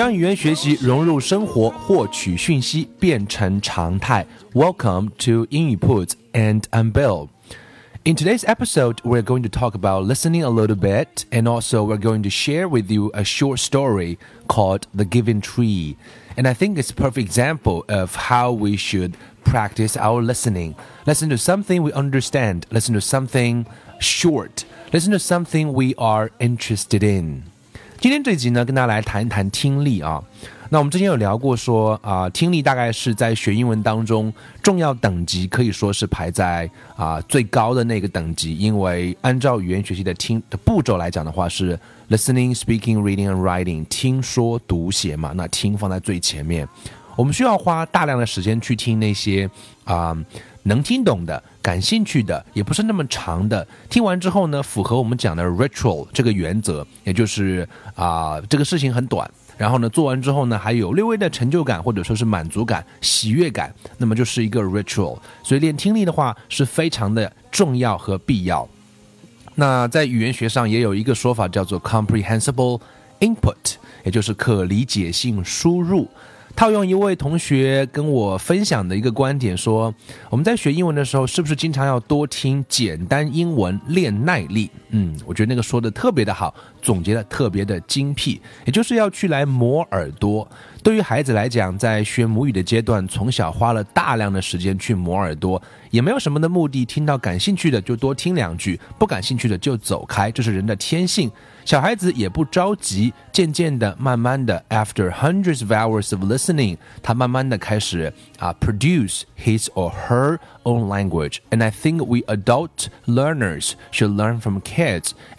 将语言学习融入生活，获取讯息变成常态。Welcome to 英语 Put and I'm Bill. In today's episode, we're going to talk about listening a little bit, and also we're going to share with you a short story called The Giving Tree. And I think it's a perfect example of how we should practice our listening. Listen to something we understand, listen to something short, listen to something we are interested in. 今天这集呢，跟大家来谈一谈听力啊。那我们之前有聊过，说啊，听力大概是在学英文当中重要等级，可以说是排在啊最高的那个等级。因为按照语言学习的听的步骤来讲的话，是 listening, speaking, reading and writing，听说读写嘛。那听放在最前面，我们需要花大量的时间去听那些啊。能听懂的、感兴趣的，也不是那么长的。听完之后呢，符合我们讲的 ritual 这个原则，也就是啊，这个事情很短，然后呢，做完之后呢，还有略微的成就感或者说是满足感、喜悦感，那么就是一个 ritual。所以练听力的话是非常的重要和必要。那在语言学上也有一个说法叫做 comprehensible input，也就是可理解性输入。套用一位同学跟我分享的一个观点说，我们在学英文的时候，是不是经常要多听简单英文练耐力？嗯，我觉得那个说的特别的好，总结的特别的精辟，也就是要去来磨耳朵。对于孩子来讲，在学母语的阶段，从小花了大量的时间去磨耳朵，也没有什么的目的，听到感兴趣的就多听两句，不感兴趣的就走开，这是人的天性。小孩子也不着急，渐渐的、慢慢的，after hundreds of hours of listening，他慢慢的开始啊，produce his or her own language. And I think we adult learners should learn from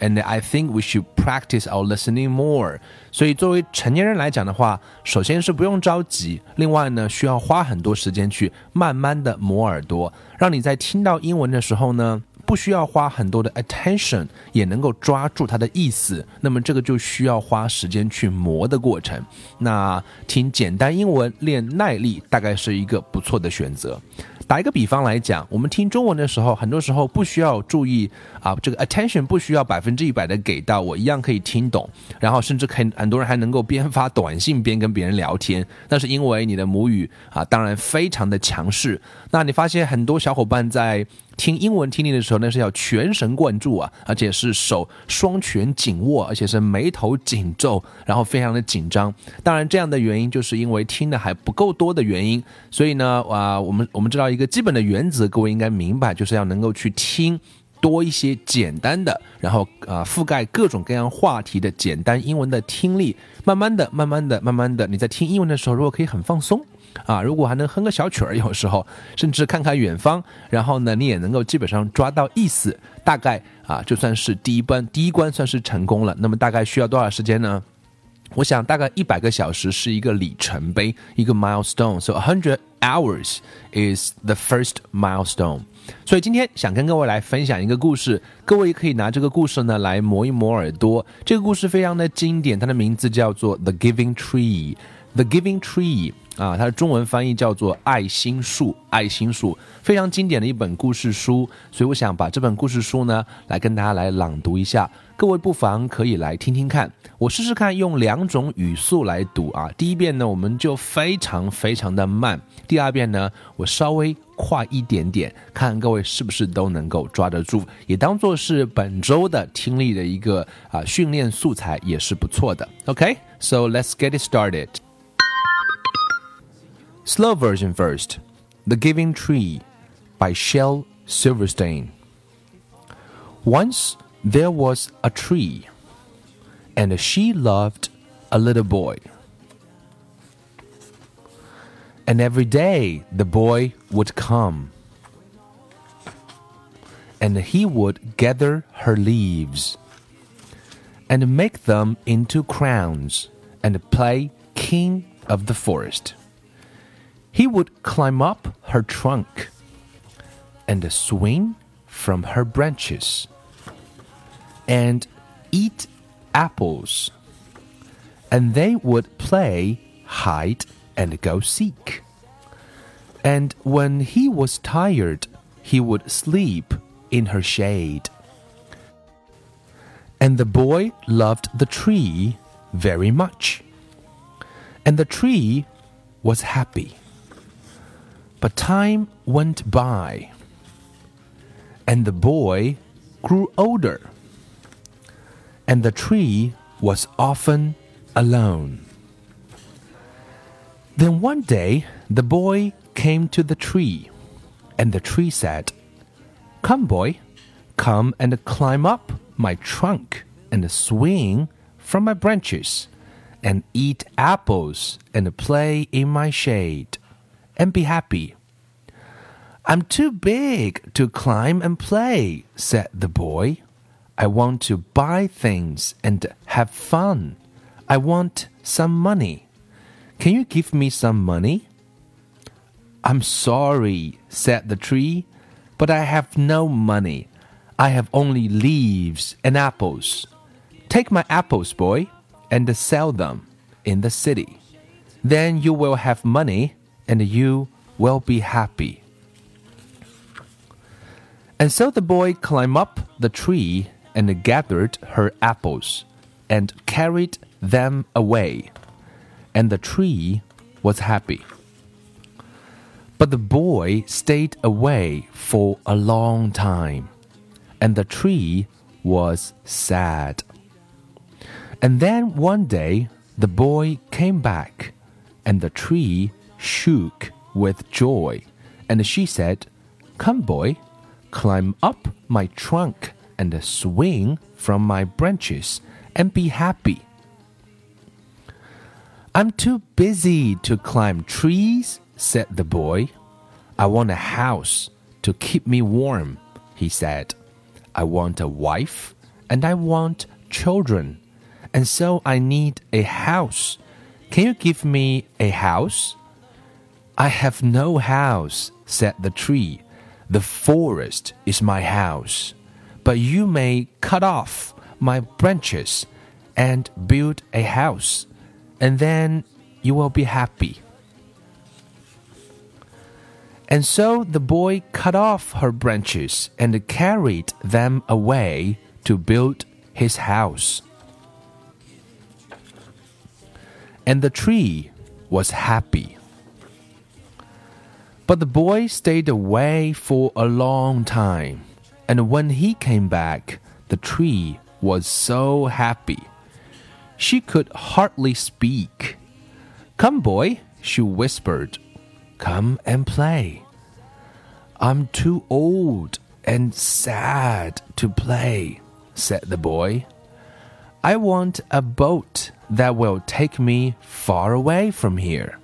and I think we should practice our listening more. 所以作为成年人来讲的话，首先是不用着急，另外呢，需要花很多时间去慢慢的磨耳朵，让你在听到英文的时候呢。不需要花很多的 attention 也能够抓住它的意思，那么这个就需要花时间去磨的过程。那听简单英文练耐力，大概是一个不错的选择。打一个比方来讲，我们听中文的时候，很多时候不需要注意啊，这个 attention 不需要百分之一百的给到，我一样可以听懂，然后甚至很很多人还能够边发短信边跟别人聊天。那是因为你的母语啊，当然非常的强势。那你发现很多小伙伴在听英文听力的时候，那是要全神贯注啊，而且是手双拳紧握，而且是眉头紧皱，然后非常的紧张。当然，这样的原因就是因为听的还不够多的原因。所以呢，啊，我们我们知道一个基本的原则，各位应该明白，就是要能够去听多一些简单的，然后啊，覆盖各种各样话题的简单英文的听力。慢慢的，慢慢的，慢慢的，你在听英文的时候，如果可以很放松。啊，如果还能哼个小曲儿，有时候甚至看看远方，然后呢，你也能够基本上抓到意思，大概啊，就算是第一关，第一关算是成功了。那么大概需要多少时间呢？我想大概一百个小时是一个里程碑，一个 milestone。So a hundred hours is the first milestone。所以今天想跟各位来分享一个故事，各位也可以拿这个故事呢来磨一磨耳朵。这个故事非常的经典，它的名字叫做《The Giving Tree》。The Giving Tree 啊，它的中文翻译叫做爱心树。爱心树非常经典的一本故事书，所以我想把这本故事书呢来跟大家来朗读一下。各位不妨可以来听听看，我试试看用两种语速来读啊。第一遍呢，我们就非常非常的慢；第二遍呢，我稍微快一点点，看各位是不是都能够抓得住，也当做是本周的听力的一个啊训练素材，也是不错的。OK，so let's get it started. Slow version first The Giving Tree by Shel Silverstein. Once there was a tree, and she loved a little boy. And every day the boy would come. And he would gather her leaves and make them into crowns and play king of the forest. He would climb up her trunk and swing from her branches and eat apples. And they would play hide and go seek. And when he was tired, he would sleep in her shade. And the boy loved the tree very much. And the tree was happy. But time went by, and the boy grew older, and the tree was often alone. Then one day the boy came to the tree, and the tree said, Come, boy, come and climb up my trunk and swing from my branches, and eat apples and play in my shade and be happy. I'm too big to climb and play, said the boy. I want to buy things and have fun. I want some money. Can you give me some money? I'm sorry, said the tree, but I have no money. I have only leaves and apples. Take my apples, boy, and sell them in the city. Then you will have money and you will be happy. And so the boy climbed up the tree and gathered her apples and carried them away. And the tree was happy. But the boy stayed away for a long time, and the tree was sad. And then one day the boy came back, and the tree shook with joy, and she said, Come, boy, climb up my trunk and swing from my branches and be happy. I'm too busy to climb trees, said the boy. I want a house to keep me warm, he said. I want a wife and I want children, and so I need a house. Can you give me a house? I have no house, said the tree. The forest is my house. But you may cut off my branches and build a house, and then you will be happy. And so the boy cut off her branches and carried them away to build his house. And the tree was happy. But the boy stayed away for a long time, and when he came back, the tree was so happy. She could hardly speak. Come, boy, she whispered. Come and play. I'm too old and sad to play, said the boy. I want a boat that will take me far away from here.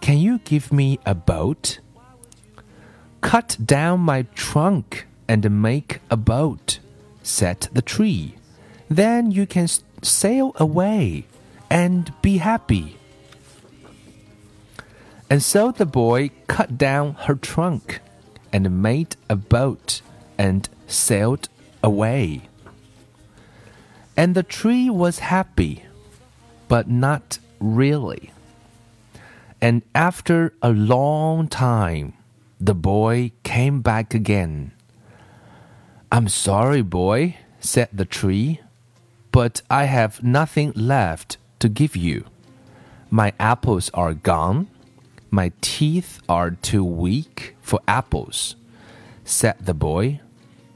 Can you give me a boat? Cut down my trunk and make a boat, said the tree. Then you can sail away and be happy. And so the boy cut down her trunk and made a boat and sailed away. And the tree was happy, but not really. And after a long time, the boy came back again. I'm sorry, boy, said the tree, but I have nothing left to give you. My apples are gone. My teeth are too weak for apples, said the boy.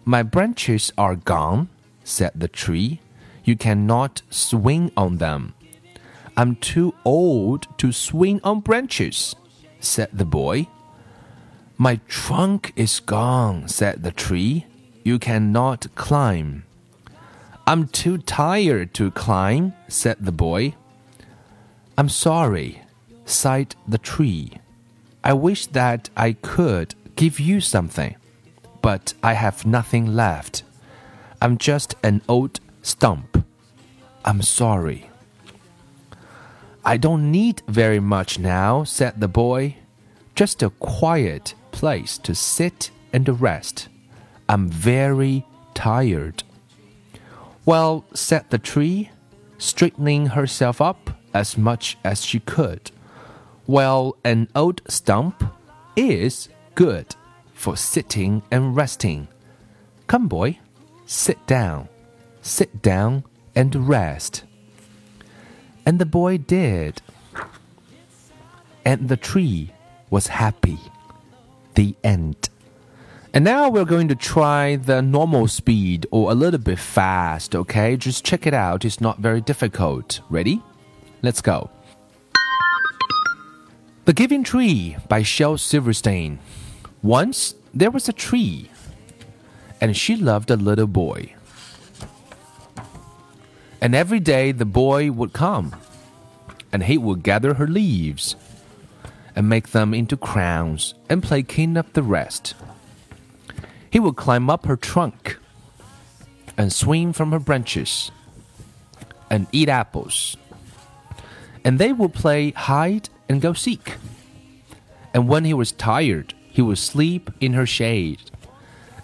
My branches are gone, said the tree. You cannot swing on them. I'm too old to swing on branches, said the boy. My trunk is gone, said the tree. You cannot climb. I'm too tired to climb, said the boy. I'm sorry, sighed the tree. I wish that I could give you something, but I have nothing left. I'm just an old stump. I'm sorry. I don't need very much now, said the boy. Just a quiet place to sit and rest. I'm very tired. Well, said the tree, straightening herself up as much as she could. Well, an old stump is good for sitting and resting. Come, boy, sit down, sit down and rest. And the boy did. And the tree was happy. The end. And now we're going to try the normal speed or a little bit fast, okay? Just check it out. It's not very difficult. Ready? Let's go. The Giving Tree by Shel Silverstein. Once there was a tree, and she loved a little boy. And every day the boy would come, and he would gather her leaves and make them into crowns and play king of the rest. He would climb up her trunk and swing from her branches and eat apples. And they would play hide and go seek. And when he was tired, he would sleep in her shade.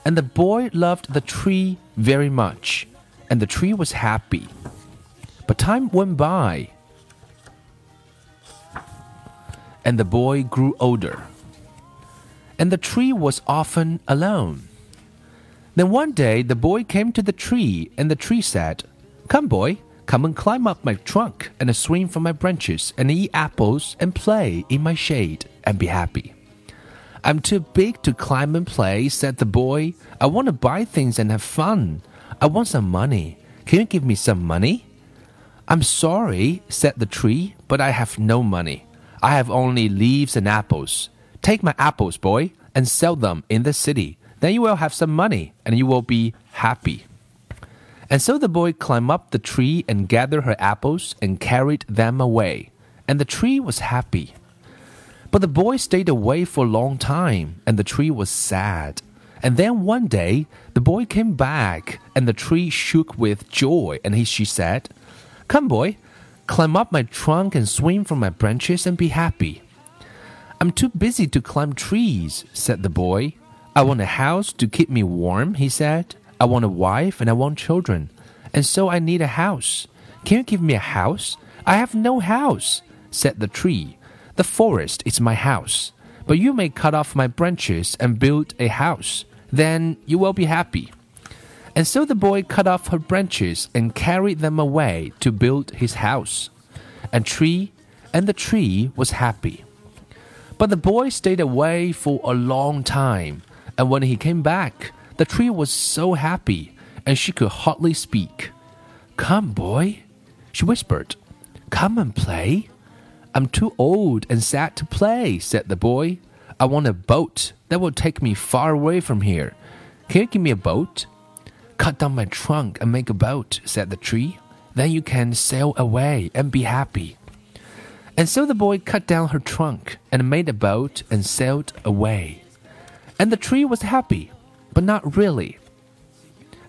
And the boy loved the tree very much, and the tree was happy. But time went by, and the boy grew older, and the tree was often alone. Then one day the boy came to the tree, and the tree said, Come, boy, come and climb up my trunk and swing from my branches and eat apples and play in my shade and be happy. I'm too big to climb and play, said the boy. I want to buy things and have fun. I want some money. Can you give me some money? I'm sorry, said the tree, but I have no money. I have only leaves and apples. Take my apples, boy, and sell them in the city. Then you will have some money and you will be happy. And so the boy climbed up the tree and gathered her apples and carried them away. And the tree was happy. But the boy stayed away for a long time, and the tree was sad. And then one day, the boy came back, and the tree shook with joy. And he, she said, Come, boy, climb up my trunk and swing from my branches and be happy. I'm too busy to climb trees, said the boy. I want a house to keep me warm, he said. I want a wife and I want children. And so I need a house. Can you give me a house? I have no house, said the tree. The forest is my house. But you may cut off my branches and build a house. Then you will be happy. And so the boy cut off her branches and carried them away to build his house. And tree and the tree was happy. But the boy stayed away for a long time and when he came back, the tree was so happy, and she could hardly speak. Come, boy, she whispered. Come and play. I'm too old and sad to play, said the boy. I want a boat that will take me far away from here. Can you give me a boat? Cut down my trunk and make a boat, said the tree. Then you can sail away and be happy. And so the boy cut down her trunk and made a boat and sailed away and the tree was happy, but not really.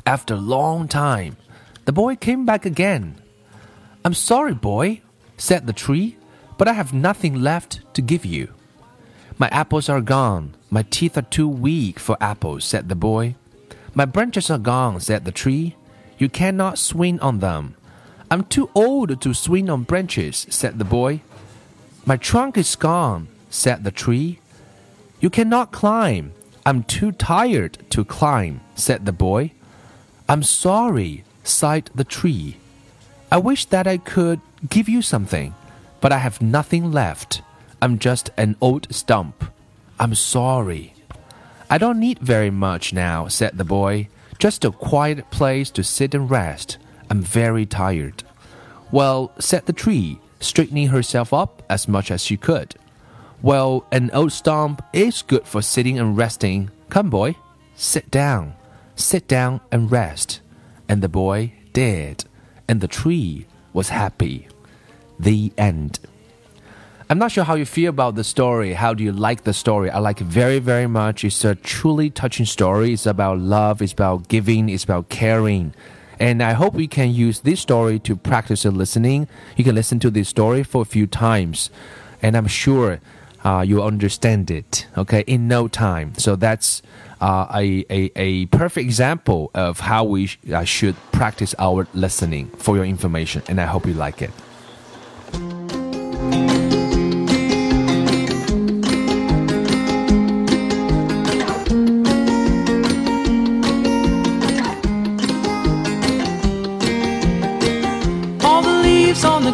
After a long time, the boy came back again. I'm sorry, boy, said the tree, but I have nothing left to give you. My apples are gone. My teeth are too weak for apples, said the boy. My branches are gone, said the tree. You cannot swing on them. I'm too old to swing on branches, said the boy. My trunk is gone, said the tree. You cannot climb. I'm too tired to climb, said the boy. I'm sorry, sighed the tree. I wish that I could give you something, but I have nothing left. I'm just an old stump. I'm sorry. I don't need very much now, said the boy. Just a quiet place to sit and rest. I'm very tired. Well, said the tree, straightening herself up as much as she could. Well, an old stump is good for sitting and resting. Come, boy, sit down. Sit down and rest. And the boy did, and the tree was happy. The end. I'm not sure how you feel about the story. How do you like the story? I like it very, very much. It's a truly touching story. It's about love, it's about giving, it's about caring. And I hope we can use this story to practice your listening. You can listen to this story for a few times, and I'm sure uh, you'll understand it, okay, in no time. So that's uh, a, a, a perfect example of how we sh uh, should practice our listening for your information, and I hope you like it.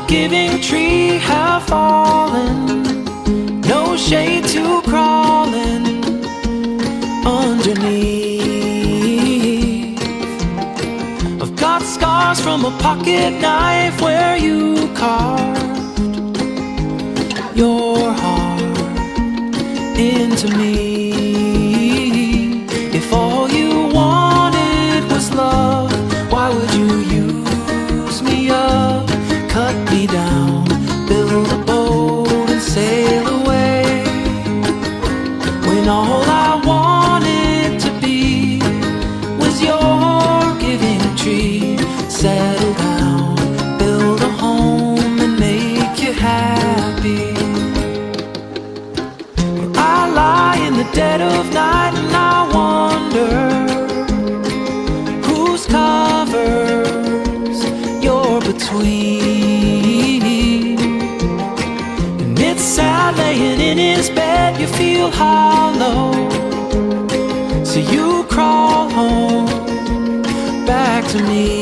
Giving tree have fallen. No shade to crawling underneath. I've got scars from a pocket knife where you carved your heart into me. Feel hollow. So you crawl home back to me.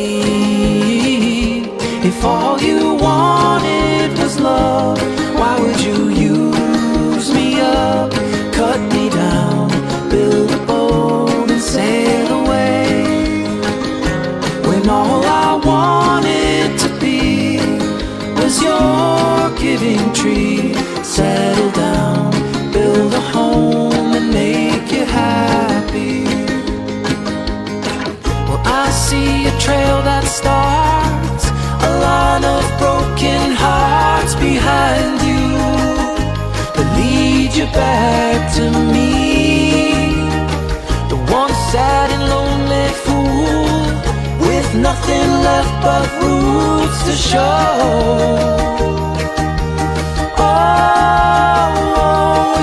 If all you wanted was love, why would you use me up, cut me down, build a boat and sail away? When all I wanted to be was your giving tree settle but roots to show. Oh,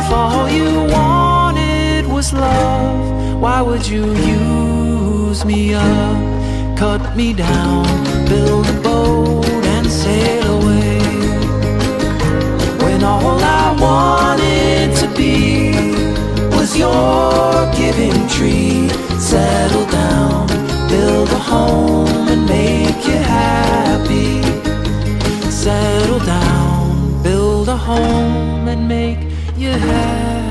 if all you wanted was love, why would you use me up, cut me down, build a boat and sail away? When all I wanted to be was your giving tree, settle down, build a home and make. Settle down, build a home and make you happy.